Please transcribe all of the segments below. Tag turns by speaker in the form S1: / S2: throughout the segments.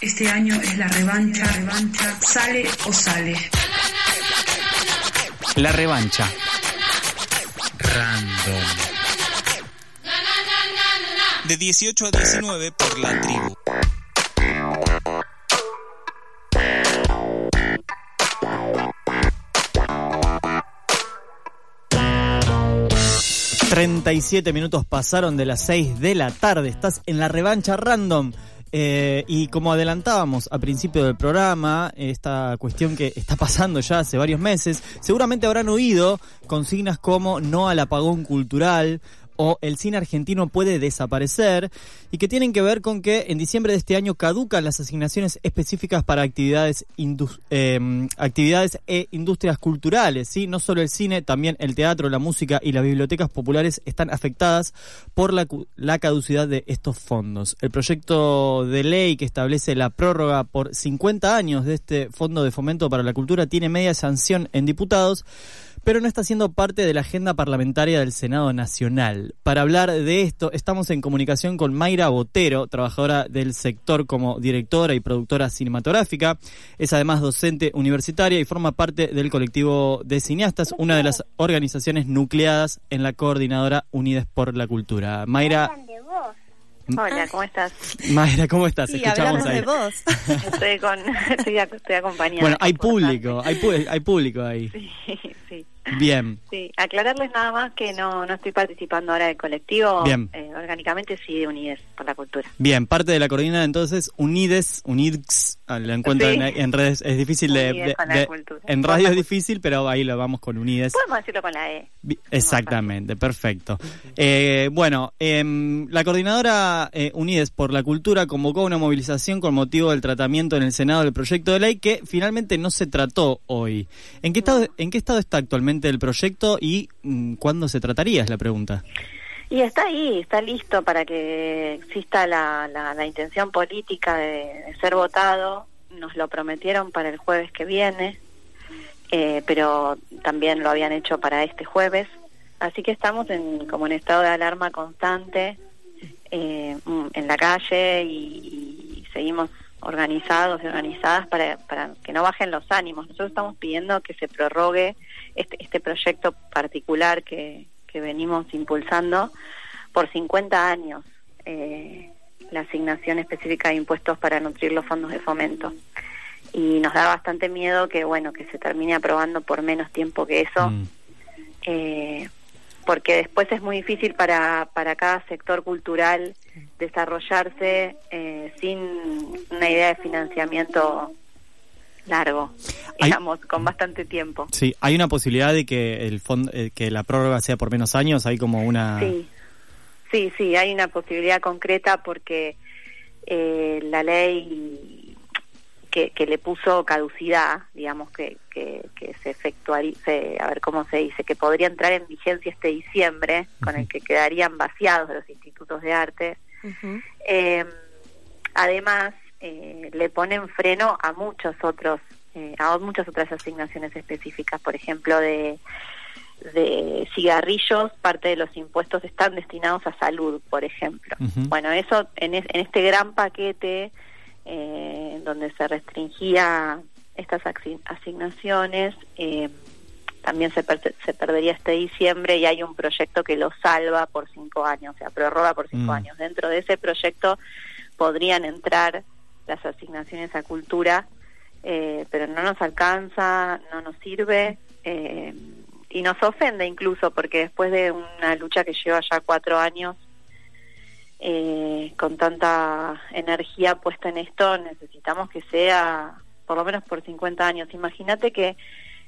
S1: Este año es la revancha, revancha, sale o sale.
S2: La revancha.
S3: Random.
S2: De 18 a 19 por la tribu. ...37 minutos pasaron de las 6 de la tarde... ...estás en la revancha random... Eh, y como adelantábamos a principio del programa, esta cuestión que está pasando ya hace varios meses, seguramente habrán oído consignas como no al apagón cultural o el cine argentino puede desaparecer y que tienen que ver con que en diciembre de este año caducan las asignaciones específicas para actividades em, actividades e industrias culturales, ¿sí? No solo el cine, también el teatro, la música y las bibliotecas populares están afectadas por la, la caducidad de estos fondos. El proyecto de ley que establece la prórroga por 50 años de este Fondo de Fomento para la Cultura tiene media sanción en diputados pero no está siendo parte de la agenda parlamentaria del Senado Nacional. Para hablar de esto, estamos en comunicación con Mayra Botero, trabajadora del sector como directora y productora cinematográfica. Es además docente universitaria y forma parte del colectivo de cineastas, una de las organizaciones nucleadas en la coordinadora Unides por la Cultura. Mayra...
S4: Hola, ¿cómo estás?
S2: Mayra, ¿cómo estás?
S5: Sí, Escuchamos ahí. De vos.
S4: Estoy, con, estoy, acompañada.
S2: Bueno, hay público, hay, hay público ahí.
S4: Sí, sí.
S2: Bien.
S4: Sí, aclararles nada más que no, no estoy participando ahora del colectivo.
S2: Bien.
S4: Eh, orgánicamente sí de Unides por la Cultura.
S2: Bien, parte de la coordinada entonces Unides, Unides, ah, lo encuentro en, redes, es difícil de, En radio es difícil, pero ahí lo vamos con Unides.
S4: Podemos decirlo con la E.
S2: Exactamente, perfecto. Eh, bueno, em, la coordinadora eh, Unides por la Cultura convocó una movilización con motivo del tratamiento en el Senado del proyecto de ley que finalmente no se trató hoy. ¿En qué estado, ¿en qué estado está actualmente el proyecto y mm, cuándo se trataría? Es la pregunta.
S4: Y está ahí, está listo para que exista la, la, intención política de, ser votado. Nos lo prometieron para el jueves que viene, eh, pero también lo habían hecho para este jueves. Así que estamos en, como en estado de alarma constante eh, mm, en la calle y, y seguimos organizados y organizadas para, para que no bajen los ánimos. Nosotros estamos pidiendo que se prorrogue este, este proyecto particular que, que venimos impulsando por 50 años, eh, la asignación específica de impuestos para nutrir los fondos de fomento. Y nos da bastante miedo que, bueno, que se termine aprobando por menos tiempo que eso. Mm. Eh, porque después es muy difícil para, para cada sector cultural desarrollarse eh, sin una idea de financiamiento largo, digamos, con bastante tiempo.
S2: Sí, hay una posibilidad de que el fondo, eh, que la prórroga sea por menos años, hay como una...
S4: Sí, sí, sí, hay una posibilidad concreta porque eh, la ley que, que le puso caducidad, digamos, que, que, se efectuarice, a ver cómo se dice, que podría entrar en vigencia este diciembre, con el que quedarían vaciados los institutos de arte. eh, además, eh, le ponen freno a muchos otros, eh, a muchas otras asignaciones específicas, por ejemplo, de de cigarrillos, parte de los impuestos están destinados a salud, por ejemplo. Bueno, eso en, en este gran paquete eh, donde se restringía estas asignaciones, eh, también se, se perdería este diciembre y hay un proyecto que lo salva por cinco años, o sea, prorroga por cinco mm. años. Dentro de ese proyecto podrían entrar las asignaciones a cultura, eh, pero no nos alcanza, no nos sirve eh, y nos ofende incluso porque después de una lucha que lleva ya cuatro años eh, con tanta energía puesta en esto, necesitamos que sea por lo menos por 50 años. Imagínate que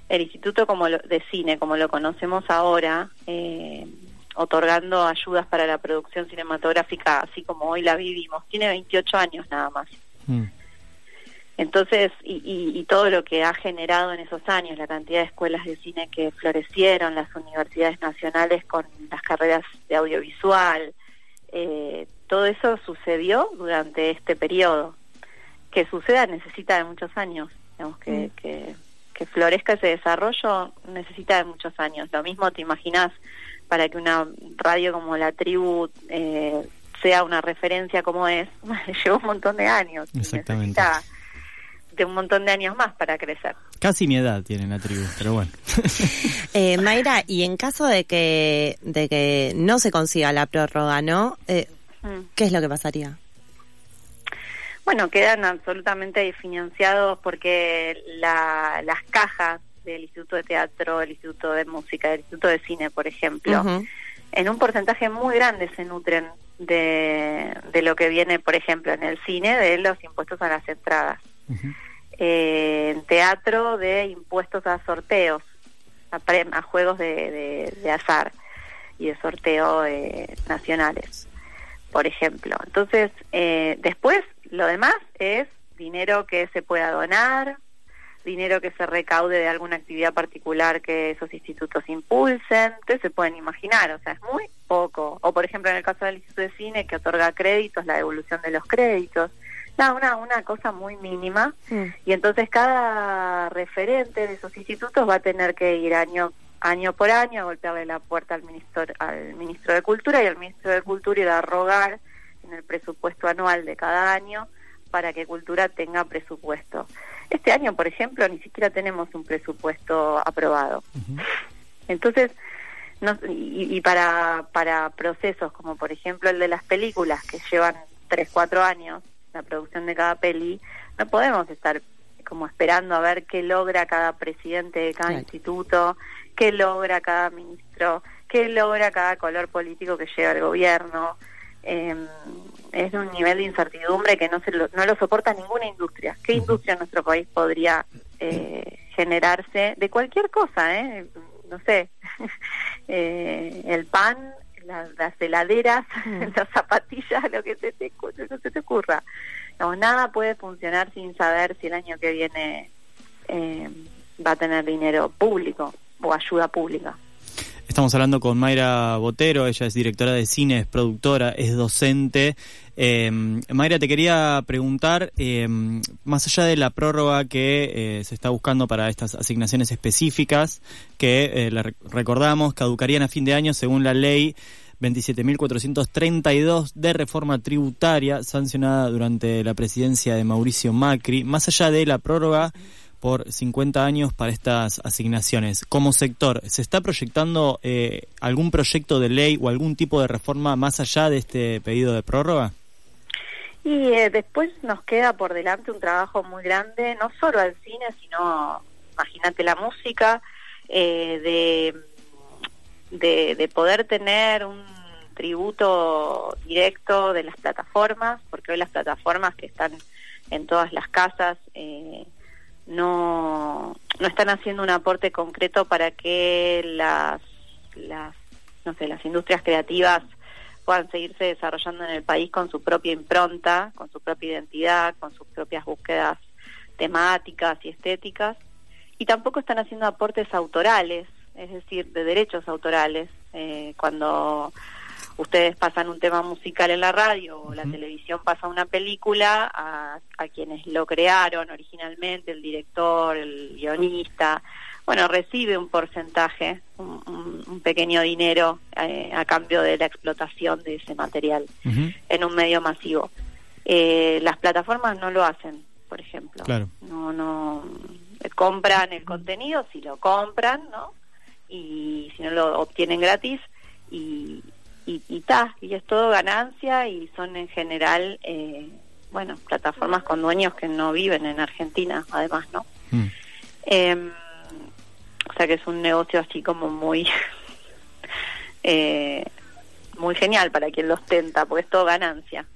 S4: el Instituto como de Cine, como lo conocemos ahora, eh, otorgando ayudas para la producción cinematográfica, así como hoy la vivimos, tiene 28 años nada más. Mm. Entonces, y, y, todo lo que ha generado en esos años, la cantidad de escuelas de cine que florecieron, las universidades nacionales con las carreras de audiovisual, eh, todo eso sucedió durante este periodo. Que suceda necesita de muchos años, digamos, que, mm. que, que, florezca ese desarrollo necesita de muchos años. Lo mismo te imaginas para que una radio como la tribu eh, sea una referencia como es, llevó un montón de años.
S2: Exactamente.
S4: Necesita de un montón de años más para crecer.
S2: Casi mi edad tiene la tribu, pero bueno.
S3: Eh, Mayra, y en caso de que, de que no se consiga la prórroga, ¿no? Eh,
S4: Mm.
S3: ¿Qué es lo que pasaría?
S4: Bueno, quedan absolutamente financiados porque la, las cajas del Instituto de Teatro, el Instituto de Música, el Instituto de Cine, por ejemplo. En un porcentaje muy grande se nutren de, de lo que viene, por ejemplo, en el cine, de los impuestos a las entradas. Eh, en teatro, de impuestos a sorteos, a, pre- a juegos de, de- de azar y de sorteo eh, nacionales, por ejemplo. Entonces, eh, después, lo demás es dinero que se pueda donar, dinero que se recaude de alguna actividad particular que esos institutos impulsen, ustedes se pueden imaginar, o sea, es muy poco. O por ejemplo en el caso del Instituto de Cine que otorga créditos, la devolución de los créditos, no, una, una cosa muy mínima.
S3: Mm.
S4: Y entonces cada referente de esos institutos va a tener que ir año año por año a golpearle la puerta al ministro, al ministro de Cultura y al ministro de Cultura ir a rogar en el presupuesto anual de cada año para que Cultura tenga presupuesto. Este año, por ejemplo, ni siquiera tenemos un presupuesto aprobado. Entonces, no, y, y para, para procesos como por ejemplo el de las películas que llevan 3, 4 años, la producción de cada peli, no podemos estar como esperando a ver qué logra cada presidente de cada
S3: Claro.
S4: instituto, qué logra cada ministro, qué logra cada color político que llega al gobierno. Eh, es de un nivel de incertidumbre que no, se lo, no lo soporta ninguna industria. ¿Qué industria en nuestro país podría eh, generarse de cualquier cosa? Eh? No sé, eh, el pan, la- las heladeras, las zapatillas, lo que se te, lo que se te ocurra. No, nada puede funcionar sin saber si el año que viene eh, va a tener dinero público o ayuda pública.
S2: Estamos hablando con Mayra Botero, ella es directora de cine, es productora, es docente. Eh, Mayra, te quería preguntar, eh, más allá de la prórroga que eh, se está buscando para estas asignaciones específicas, que eh, rec- recordamos caducarían a fin de año según la ley 27.432 de reforma tributaria sancionada durante la presidencia de Mauricio Macri, más allá de la prórroga por 50 años para estas asignaciones. Como sector, ¿se está proyectando eh, algún proyecto de ley o algún tipo de reforma más allá de este pedido de prórroga?
S4: Y eh, después nos queda por delante un trabajo muy grande, no solo al cine, sino, imagínate la música, eh, de, de, de poder tener un tributo directo de las plataformas, porque hoy las plataformas que están en todas las casas eh, no, no están haciendo un aporte concreto para que las, las, no sé, las industrias creativas puedan seguirse desarrollando en el país con su propia impronta, con su propia identidad, con sus propias búsquedas temáticas y estéticas. Y tampoco están haciendo aportes autorales, es decir, de derechos autorales. Eh, cuando ustedes pasan un tema musical en la radio o la televisión pasa una película, a, a quienes lo crearon originalmente, el director, el guionista, bueno, recibe un porcentaje, un, un- un pequeño dinero eh, a cambio de la explotación de ese material en un medio masivo. Eh, las plataformas no lo hacen, por ejemplo.
S2: Claro.
S4: No, no eh, compran el contenido, si lo compran, ¿no? Y si no lo obtienen gratis y y, y ta, y es todo ganancia y son en general, eh, bueno, plataformas con dueños que no viven en Argentina, además, ¿no?
S2: mm.
S4: Eh, o sea que es un negocio así como muy eh, muy genial para quien lo ostenta, porque es todo ganancia.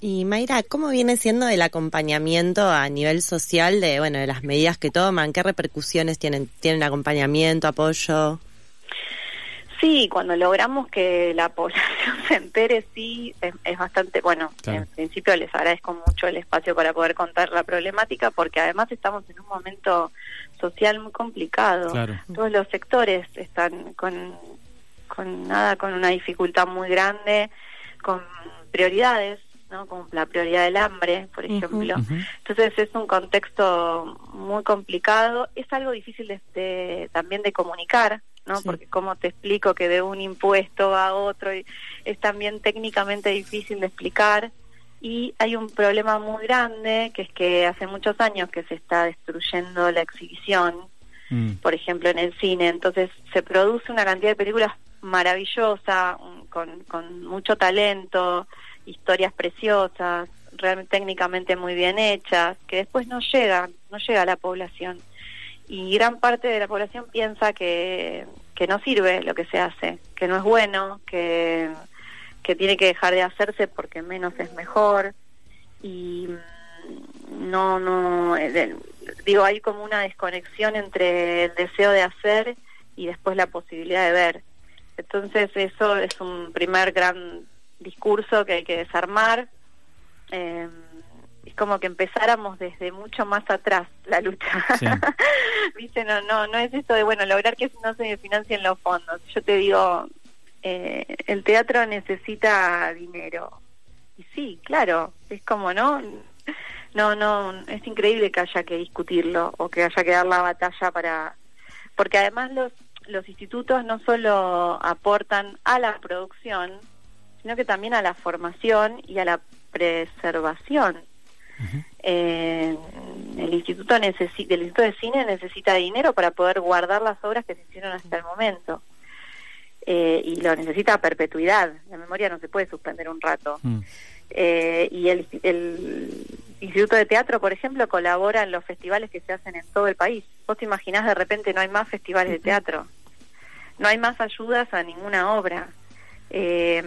S3: Y Mayra, ¿cómo viene siendo el acompañamiento a nivel social de, bueno, de las medidas que toman? ¿Qué repercusiones tienen? ¿Tienen acompañamiento, apoyo?
S4: Sí, cuando logramos que la población se entere, sí, es, es bastante, bueno,
S2: Claro.
S4: en principio les agradezco mucho el espacio para poder contar la problemática, porque además estamos en un momento social muy complicado.
S2: Claro.
S4: Todos los sectores están con, con nada, con una dificultad muy grande, con prioridades, ¿no? Como la prioridad del hambre, por ejemplo. Entonces es un contexto muy complicado, es algo difícil de, de- también de comunicar ¿no?
S3: Sí.
S4: Porque cómo te explico que de un impuesto a otro y es también técnicamente difícil de explicar y hay un problema muy grande que es que hace muchos años que se está destruyendo la exhibición,
S2: Mm.
S4: por ejemplo en el cine, entonces se produce una cantidad de películas maravillosa, con mucho talento, historias preciosas, realmente técnicamente muy bien hechas, que después no llegan, no llega a la población. Y gran parte de la población piensa que, que no sirve lo que se hace, que no es bueno, que, que tiene que dejar de hacerse porque menos es mejor. Y mm, no, no, eh, digo, hay como una desconexión entre el deseo de hacer y después la posibilidad de ver. Entonces eso es un primer gran discurso que hay que desarmar. Eh, como que empezáramos desde mucho más atrás la lucha.
S2: Sí.
S4: Viste, no, no, no es esto de bueno lograr que no se financien los fondos. Yo te digo, eh, el teatro necesita dinero. Y sí, claro, es como no, no, no, es increíble que haya que discutirlo o que haya que dar la batalla para, porque además los los institutos no solo aportan a la producción, sino que también a la formación y a la preservación. Eh, el instituto necesita, el instituto de cine necesita dinero para poder guardar las obras que se hicieron hasta el momento. Eh, y lo necesita a perpetuidad. La memoria no se puede suspender un rato.
S2: Mm.
S4: Eh, y el, el Instituto de Teatro, por ejemplo, colabora en los festivales que se hacen en todo el país. Vos te imaginás de repente no hay más festivales de teatro, no hay más ayudas a ninguna obra. Eh,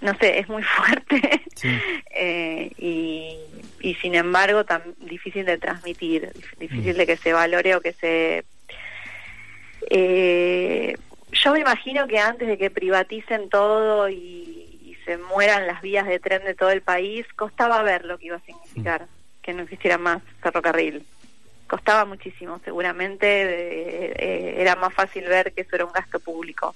S4: no sé, es muy fuerte
S2: Sí.
S4: eh, y, y sin embargo tan difícil de transmitir, dif- difícil
S2: Mm.
S4: de que se valore o que se... Eh, yo me imagino que antes de que privaticen todo y, y se mueran las vías de tren de todo el país, costaba ver lo que iba a significar que no existiera más ferrocarril. Costaba muchísimo, seguramente eh, eh, era más fácil ver que eso era un gasto público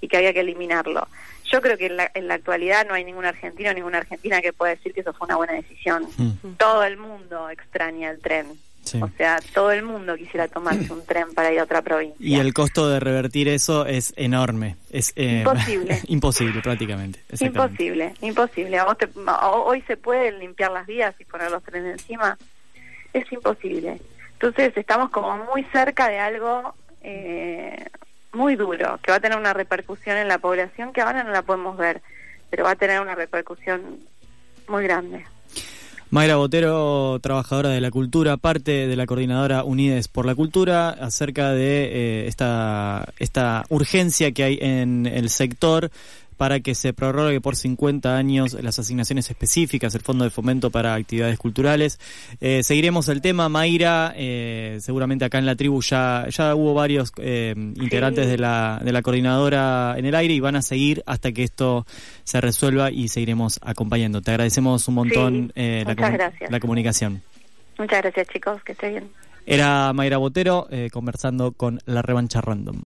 S4: y que había que eliminarlo. Yo creo que en la, en la actualidad no hay ningún argentino, ninguna argentina que pueda decir que eso fue una buena decisión.
S2: Mm.
S4: Todo el mundo extraña el tren.
S2: Sí.
S4: O sea, todo el mundo quisiera tomarse un tren para ir a otra provincia.
S2: Y el costo de revertir eso es enorme. Es eh,
S4: Imposible.
S2: imposible prácticamente.
S4: Imposible, imposible. Vos te- ho- hoy se pueden limpiar las vías y poner los trenes encima. Es imposible. Entonces estamos como muy cerca de algo eh, muy duro, que va a tener una repercusión en la población que ahora no la podemos ver, pero va a tener una repercusión muy grande.
S2: Mayra Botero, trabajadora de la cultura, parte de la coordinadora Unides por la Cultura, acerca de eh, esta, esta urgencia que hay en el sector para que se prorrogue por 50 años las asignaciones específicas, el Fondo de Fomento para Actividades Culturales. Eh, seguiremos el tema, Mayra, eh, seguramente acá en la tribu ya, ya hubo varios eh, integrantes de la, de la coordinadora en el aire y van a seguir hasta que esto se resuelva y seguiremos acompañando. Te agradecemos un montón
S4: Sí,
S2: eh, la,
S4: gracias.
S2: la comunicación.
S4: Muchas gracias chicos, que estén bien.
S2: Era Mayra Botero eh, conversando con La Revancha Random.